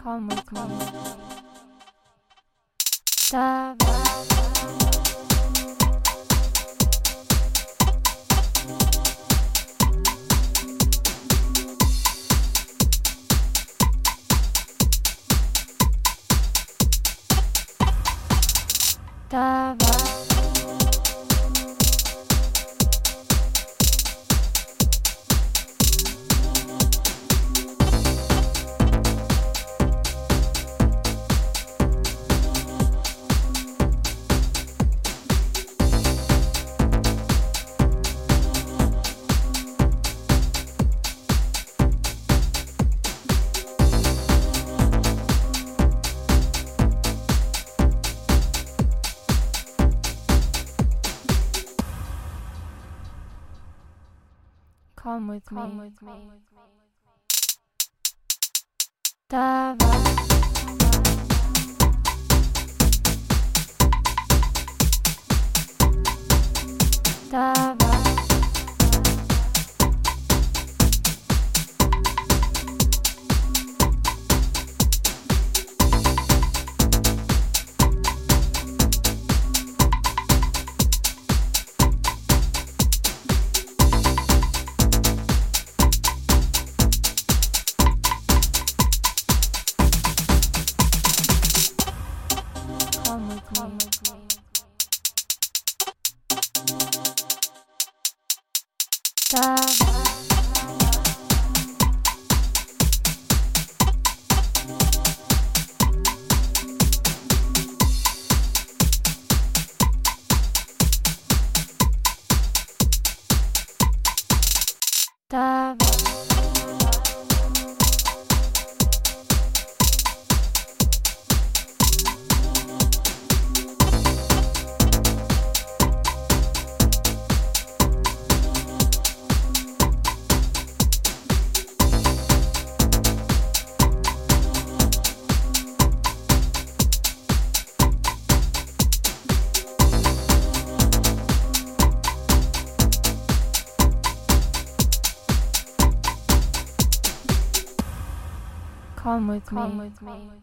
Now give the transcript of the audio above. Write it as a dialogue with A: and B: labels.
A: Come with me. Давай. Давай. Come with
B: Come
A: me.
B: With me.
A: Come with me.
B: Stop. Me.
A: Come with
B: Come
A: me.
B: with me.